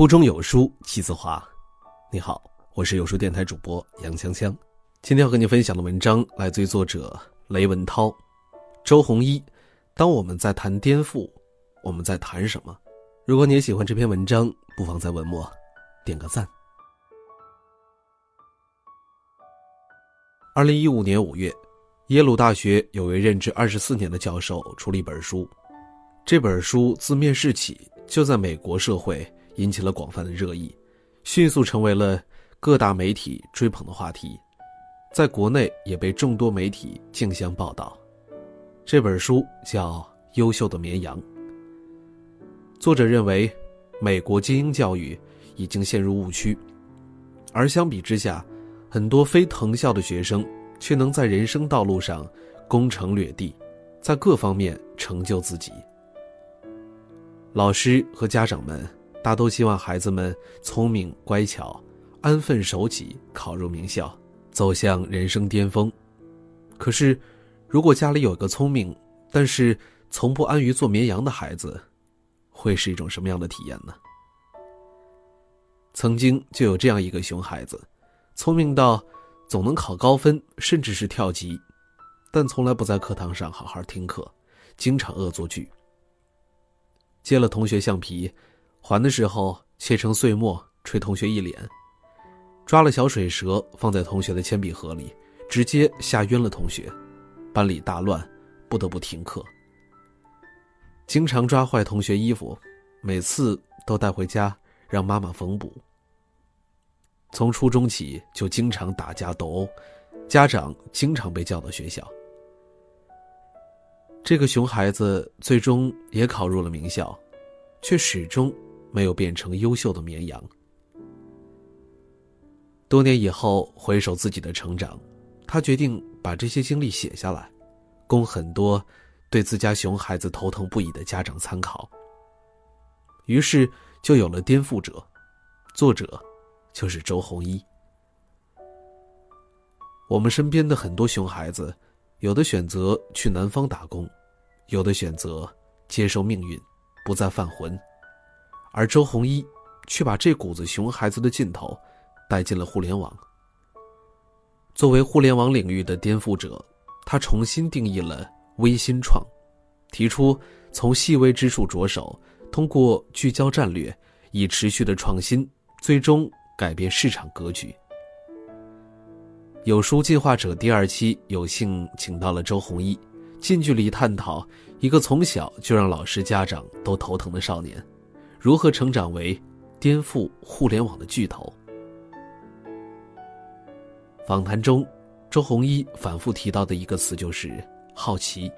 腹中有书气自华。你好，我是有书电台主播杨锵锵。今天要和你分享的文章来自于作者雷文涛、周鸿祎。当我们在谈颠覆，我们在谈什么？如果你也喜欢这篇文章，不妨在文末点个赞。二零一五年五月，耶鲁大学有位任职二十四年的教授出了一本书，这本书自面世起就在美国社会。引起了广泛的热议，迅速成为了各大媒体追捧的话题，在国内也被众多媒体竞相报道。这本书叫《优秀的绵羊》。作者认为，美国精英教育已经陷入误区，而相比之下，很多非藤校的学生却能在人生道路上攻城略地，在各方面成就自己。老师和家长们。大都希望孩子们聪明乖巧，安分守己，考入名校，走向人生巅峰。可是，如果家里有个聪明，但是从不安于做绵羊的孩子，会是一种什么样的体验呢？曾经就有这样一个熊孩子，聪明到总能考高分，甚至是跳级，但从来不在课堂上好好听课，经常恶作剧。接了同学橡皮。还的时候切成碎末，吹同学一脸；抓了小水蛇放在同学的铅笔盒里，直接吓晕了同学，班里大乱，不得不停课。经常抓坏同学衣服，每次都带回家让妈妈缝补。从初中起就经常打架斗殴，家长经常被叫到学校。这个熊孩子最终也考入了名校，却始终。没有变成优秀的绵羊。多年以后回首自己的成长，他决定把这些经历写下来，供很多对自家熊孩子头疼不已的家长参考。于是就有了颠覆者，作者就是周鸿祎。我们身边的很多熊孩子，有的选择去南方打工，有的选择接受命运，不再犯浑。而周鸿祎，却把这股子熊孩子的劲头，带进了互联网。作为互联网领域的颠覆者，他重新定义了微新创，提出从细微之处着手，通过聚焦战略，以持续的创新，最终改变市场格局。有书进化者第二期有幸请到了周鸿祎，近距离探讨一个从小就让老师、家长都头疼的少年。如何成长为颠覆互联网的巨头？访谈中，周鸿祎反复提到的一个词就是好奇。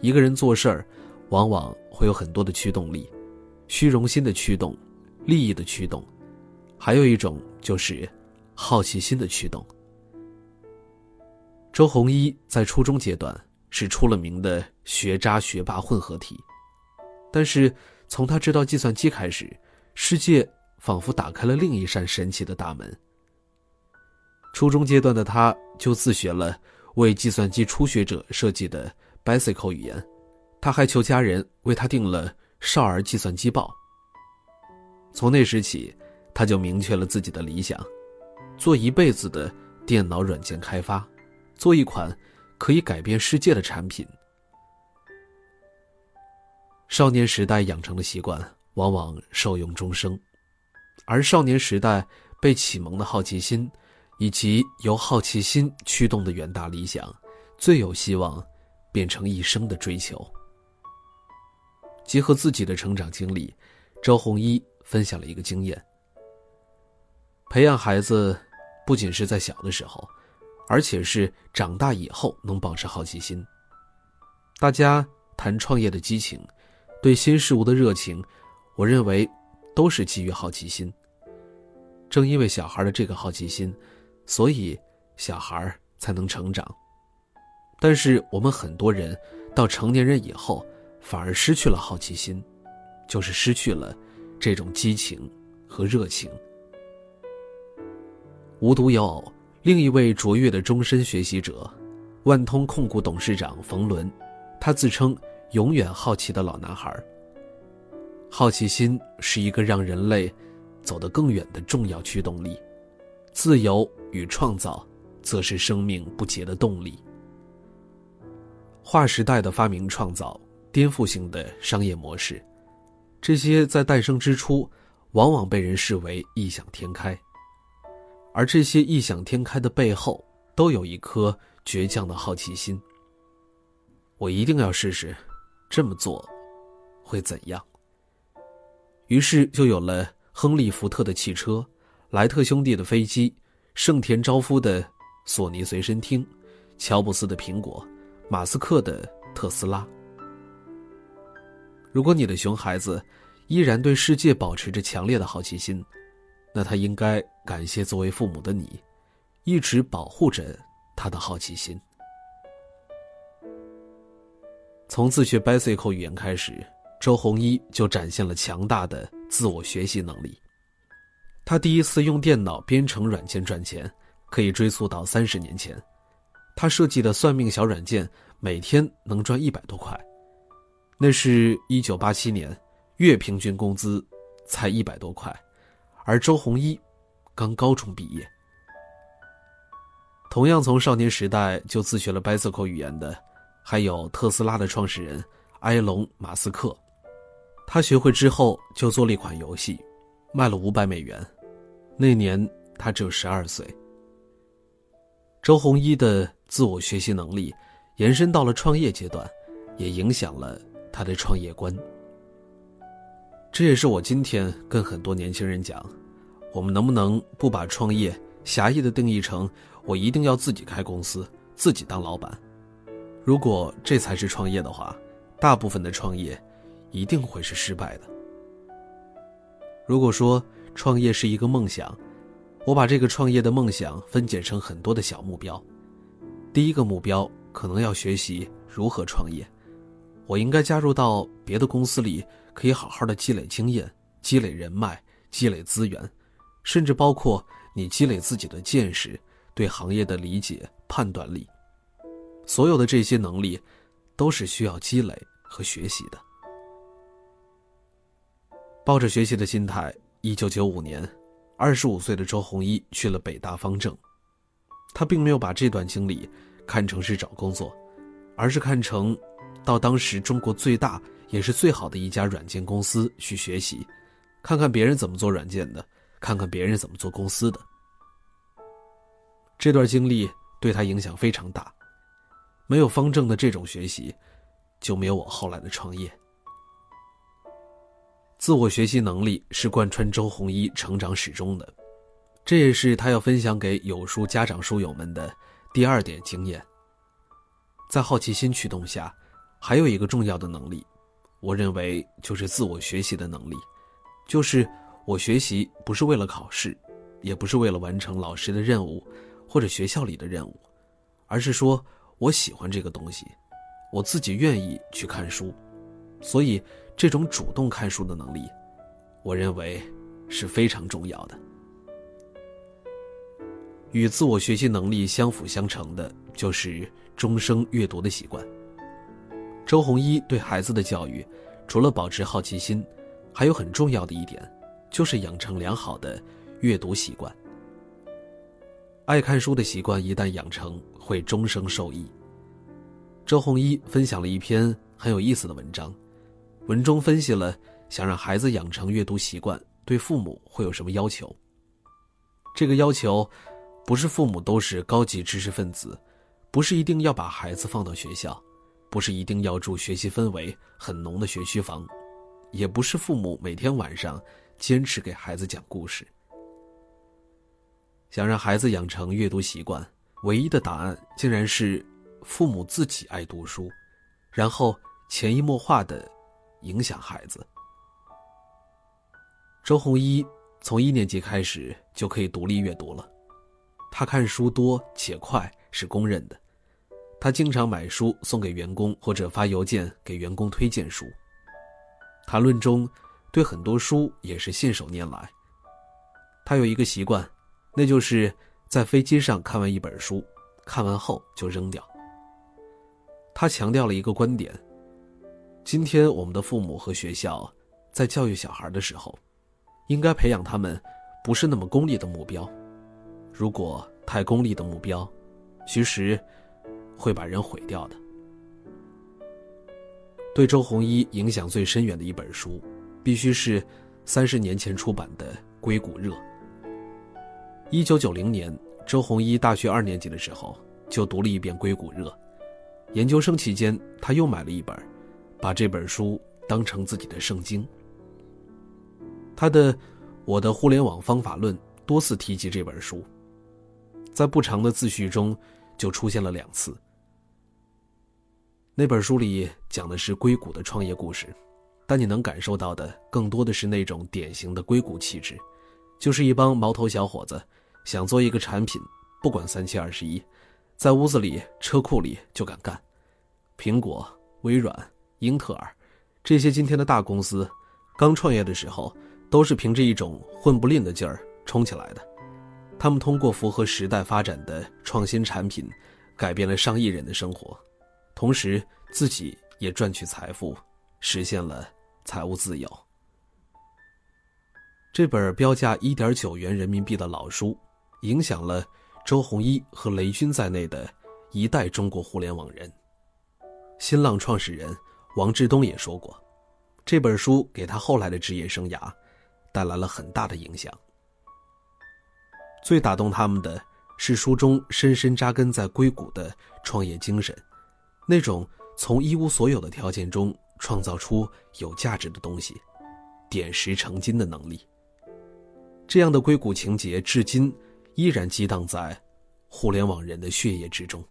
一个人做事儿，往往会有很多的驱动力，虚荣心的驱动，利益的驱动，还有一种就是好奇心的驱动。周鸿祎在初中阶段是出了名的学渣学霸混合体，但是。从他知道计算机开始，世界仿佛打开了另一扇神奇的大门。初中阶段的他，就自学了为计算机初学者设计的 Basic 语言，他还求家人为他订了《少儿计算机报》。从那时起，他就明确了自己的理想：做一辈子的电脑软件开发，做一款可以改变世界的产品。少年时代养成的习惯，往往受用终生；而少年时代被启蒙的好奇心，以及由好奇心驱动的远大理想，最有希望变成一生的追求。结合自己的成长经历，周鸿祎分享了一个经验：培养孩子，不仅是在小的时候，而且是长大以后能保持好奇心。大家谈创业的激情。对新事物的热情，我认为都是基于好奇心。正因为小孩的这个好奇心，所以小孩才能成长。但是我们很多人到成年人以后，反而失去了好奇心，就是失去了这种激情和热情。无独有偶，另一位卓越的终身学习者，万通控股董事长冯仑，他自称。永远好奇的老男孩。好奇心是一个让人类走得更远的重要驱动力，自由与创造则是生命不竭的动力。划时代的发明创造，颠覆性的商业模式，这些在诞生之初，往往被人视为异想天开。而这些异想天开的背后，都有一颗倔强的好奇心。我一定要试试，这么做会怎样？于是就有了亨利·福特的汽车、莱特兄弟的飞机、盛田昭夫的索尼随身听、乔布斯的苹果、马斯克的特斯拉。如果你的熊孩子依然对世界保持着强烈的好奇心，那他应该感谢作为父母的你，一直保护着他的好奇心。从自学 Bicycle 语言开始。周鸿祎就展现了强大的自我学习能力。他第一次用电脑编程软件赚钱，可以追溯到三十年前。他设计的算命小软件每天能赚一百多块，那是一九八七年，月平均工资才一百多块，而周鸿祎刚高中毕业。同样从少年时代就自学了 Bicycle 语言的，还有特斯拉的创始人埃隆·马斯克。他学会之后就做了一款游戏，卖了五百美元。那年他只有十二岁。周鸿祎的自我学习能力延伸到了创业阶段，也影响了他的创业观。这也是我今天跟很多年轻人讲：我们能不能不把创业狭义的定义成我一定要自己开公司、自己当老板？如果这才是创业的话，大部分的创业。一定会是失败的。如果说创业是一个梦想，我把这个创业的梦想分解成很多的小目标。第一个目标可能要学习如何创业，我应该加入到别的公司里，可以好好的积累经验、积累人脉、积累资源，甚至包括你积累自己的见识、对行业的理解、判断力。所有的这些能力，都是需要积累和学习的。抱着学习的心态，一九九五年，二十五岁的周鸿祎去了北大方正。他并没有把这段经历看成是找工作，而是看成到当时中国最大也是最好的一家软件公司去学习，看看别人怎么做软件的，看看别人怎么做公司的。这段经历对他影响非常大。没有方正的这种学习，就没有我后来的创业。自我学习能力是贯穿周鸿祎成长始终的，这也是他要分享给有书家长书友们的第二点经验。在好奇心驱动下，还有一个重要的能力，我认为就是自我学习的能力，就是我学习不是为了考试，也不是为了完成老师的任务或者学校里的任务，而是说我喜欢这个东西，我自己愿意去看书，所以。这种主动看书的能力，我认为是非常重要的。与自我学习能力相辅相成的，就是终生阅读的习惯。周鸿祎对孩子的教育，除了保持好奇心，还有很重要的一点，就是养成良好的阅读习惯。爱看书的习惯一旦养成，会终生受益。周鸿祎分享了一篇很有意思的文章。文中分析了想让孩子养成阅读习惯，对父母会有什么要求？这个要求，不是父母都是高级知识分子，不是一定要把孩子放到学校，不是一定要住学习氛围很浓的学区房，也不是父母每天晚上坚持给孩子讲故事。想让孩子养成阅读习惯，唯一的答案竟然是父母自己爱读书，然后潜移默化的。影响孩子。周鸿祎从一年级开始就可以独立阅读了，他看书多且快是公认的。他经常买书送给员工，或者发邮件给员工推荐书。谈论中，对很多书也是信手拈来。他有一个习惯，那就是在飞机上看完一本书，看完后就扔掉。他强调了一个观点。今天我们的父母和学校在教育小孩的时候，应该培养他们不是那么功利的目标。如果太功利的目标，其实会把人毁掉的。对周鸿祎影响最深远的一本书，必须是三十年前出版的《硅谷热》。一九九零年，周鸿祎大学二年级的时候就读了一遍《硅谷热》，研究生期间他又买了一本，把这本书当成自己的圣经。他的《我的互联网方法论》多次提及这本书，在不长的自序中就出现了两次。那本书里讲的是硅谷的创业故事，但你能感受到的更多的是那种典型的硅谷气质，就是一帮毛头小伙子想做一个产品，不管三七二十一，在屋子里、车库里就敢干。苹果、微软、英特尔，这些今天的大公司，刚创业的时候都是凭着一种混不吝的劲儿冲起来的。他们通过符合时代发展的创新产品，改变了上亿人的生活。同时，自己也赚取财富，实现了财务自由。这本标价一点九元人民币的老书，影响了周鸿祎和雷军在内的一代中国互联网人。新浪创始人王志东也说过，这本书给他后来的职业生涯带来了很大的影响。最打动他们的是书中深深扎根在硅谷的创业精神。那种从一无所有的条件中创造出有价值的东西，点石成金的能力。这样的硅谷情节至今依然激荡在互联网人的血液之中。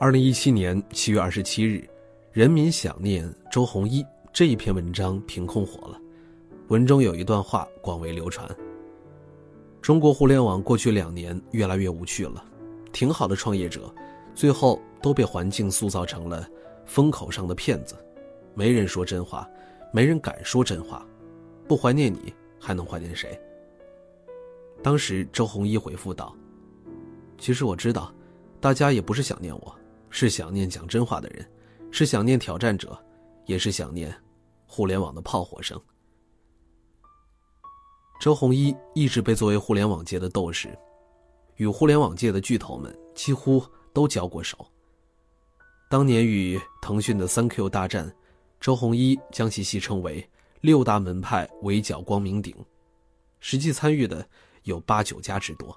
二零一七年七月二十七日，《人民想念周鸿祎》这一篇文章凭空火了。文中有一段话广为流传：中国互联网过去两年越来越无趣了，挺好的创业者。最后都被环境塑造成了风口上的骗子，没人说真话，没人敢说真话，不怀念你还能怀念谁？当时周鸿祎回复道：“其实我知道，大家也不是想念我，是想念讲真话的人，是想念挑战者，也是想念互联网的炮火声。”周鸿祎一直被作为互联网界的斗士，与互联网界的巨头们几乎。都交过手。当年与腾讯的三 Q 大战，周鸿祎将其戏称为“六大门派围剿光明顶”，实际参与的有八九家之多。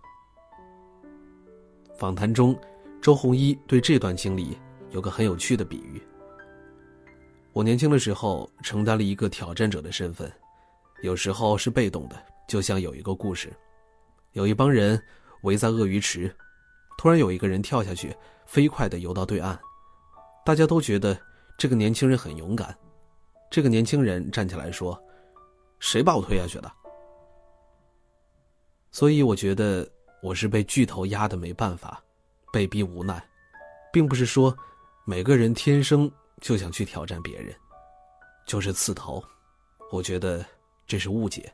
访谈中，周鸿祎对这段经历有个很有趣的比喻：我年轻的时候承担了一个挑战者的身份，有时候是被动的，就像有一个故事，有一帮人围在鳄鱼池。突然有一个人跳下去，飞快地游到对岸，大家都觉得这个年轻人很勇敢。这个年轻人站起来说：“谁把我推下去的？”所以我觉得我是被巨头压的没办法，被逼无奈，并不是说每个人天生就想去挑战别人，就是刺头。我觉得这是误解。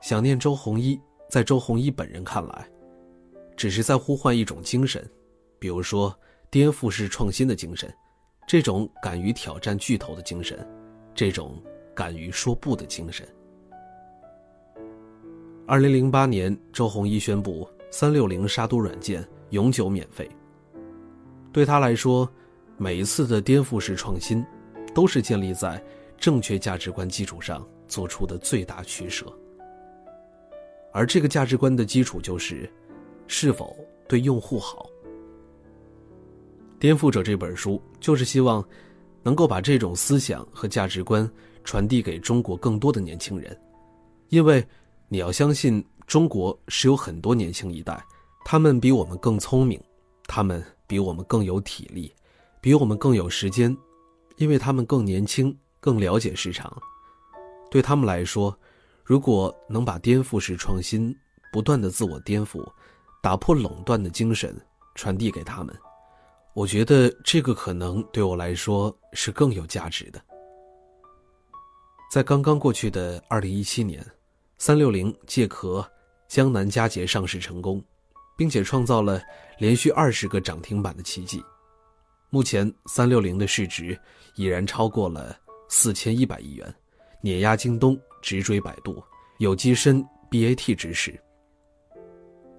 想念周鸿祎，在周鸿祎本人看来。只是在呼唤一种精神，比如说颠覆式创新的精神，这种敢于挑战巨头的精神，这种敢于说不的精神。二零零八年，周鸿祎宣布三六零杀毒软件永久免费。对他来说，每一次的颠覆式创新，都是建立在正确价值观基础上做出的最大取舍。而这个价值观的基础就是。是否对用户好？颠覆者这本书就是希望能够把这种思想和价值观传递给中国更多的年轻人，因为你要相信，中国是有很多年轻一代，他们比我们更聪明，他们比我们更有体力，比我们更有时间，因为他们更年轻，更了解市场。对他们来说，如果能把颠覆式创新不断的自我颠覆。打破垄断的精神，传递给他们。我觉得这个可能对我来说是更有价值的。在刚刚过去的二零一七年，三六零借壳江南嘉捷上市成功，并且创造了连续二十个涨停板的奇迹。目前三六零的市值已然超过了四千一百亿元，碾压京东，直追百度，有跻身 BAT 之势。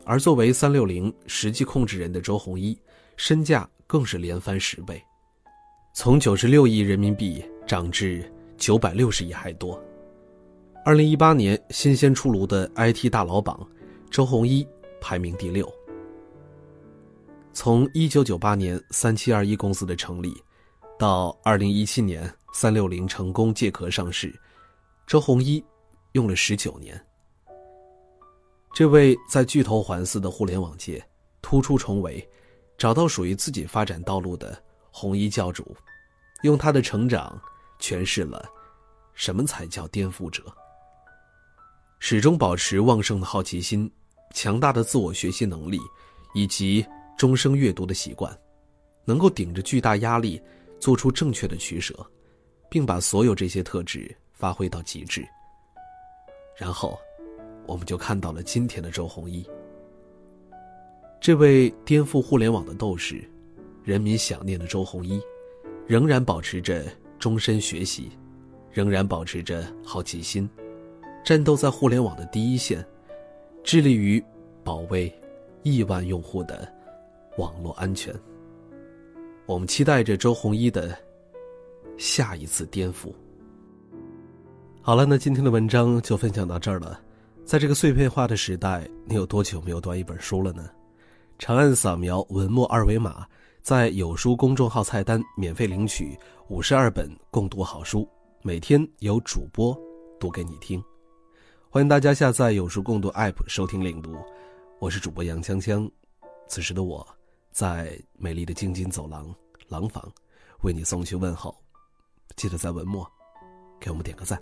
而作为三六零实际控制人的周鸿祎，身价更是连翻十倍，从九十六亿人民币涨至九百六十亿还多。二零一八年新鲜出炉的 IT 大佬榜，周鸿祎排名第六。从一九九八年三七二一公司的成立，到二零一七年三六零成功借壳上市，周鸿祎用了十九年。这位在巨头环伺的互联网界突出重围，找到属于自己发展道路的红衣教主，用他的成长诠释了什么才叫颠覆者。始终保持旺盛的好奇心、强大的自我学习能力，以及。终生阅读的习惯，能够顶着巨大压力做出正确的取舍，并把所有这些特质发挥到极致。然后，我们就看到了今天的周鸿祎，这位颠覆互联网的斗士，人民想念的周鸿祎，仍然保持着终身学习，仍然保持着好奇心，战斗在互联网的第一线，致力于保卫亿万用户的。网络安全。我们期待着周鸿祎的下一次颠覆。好了，那今天的文章就分享到这儿了。在这个碎片化的时代，你有多久没有读一本书了呢？长按扫描文末二维码，在有书公众号菜单免费领取五十二本共读好书，每天有主播读给你听。欢迎大家下载有书共读 App 收听领读。我是主播杨锵锵，此时的我。在美丽的京津走廊廊坊，为你送去问候。记得在文末给我们点个赞。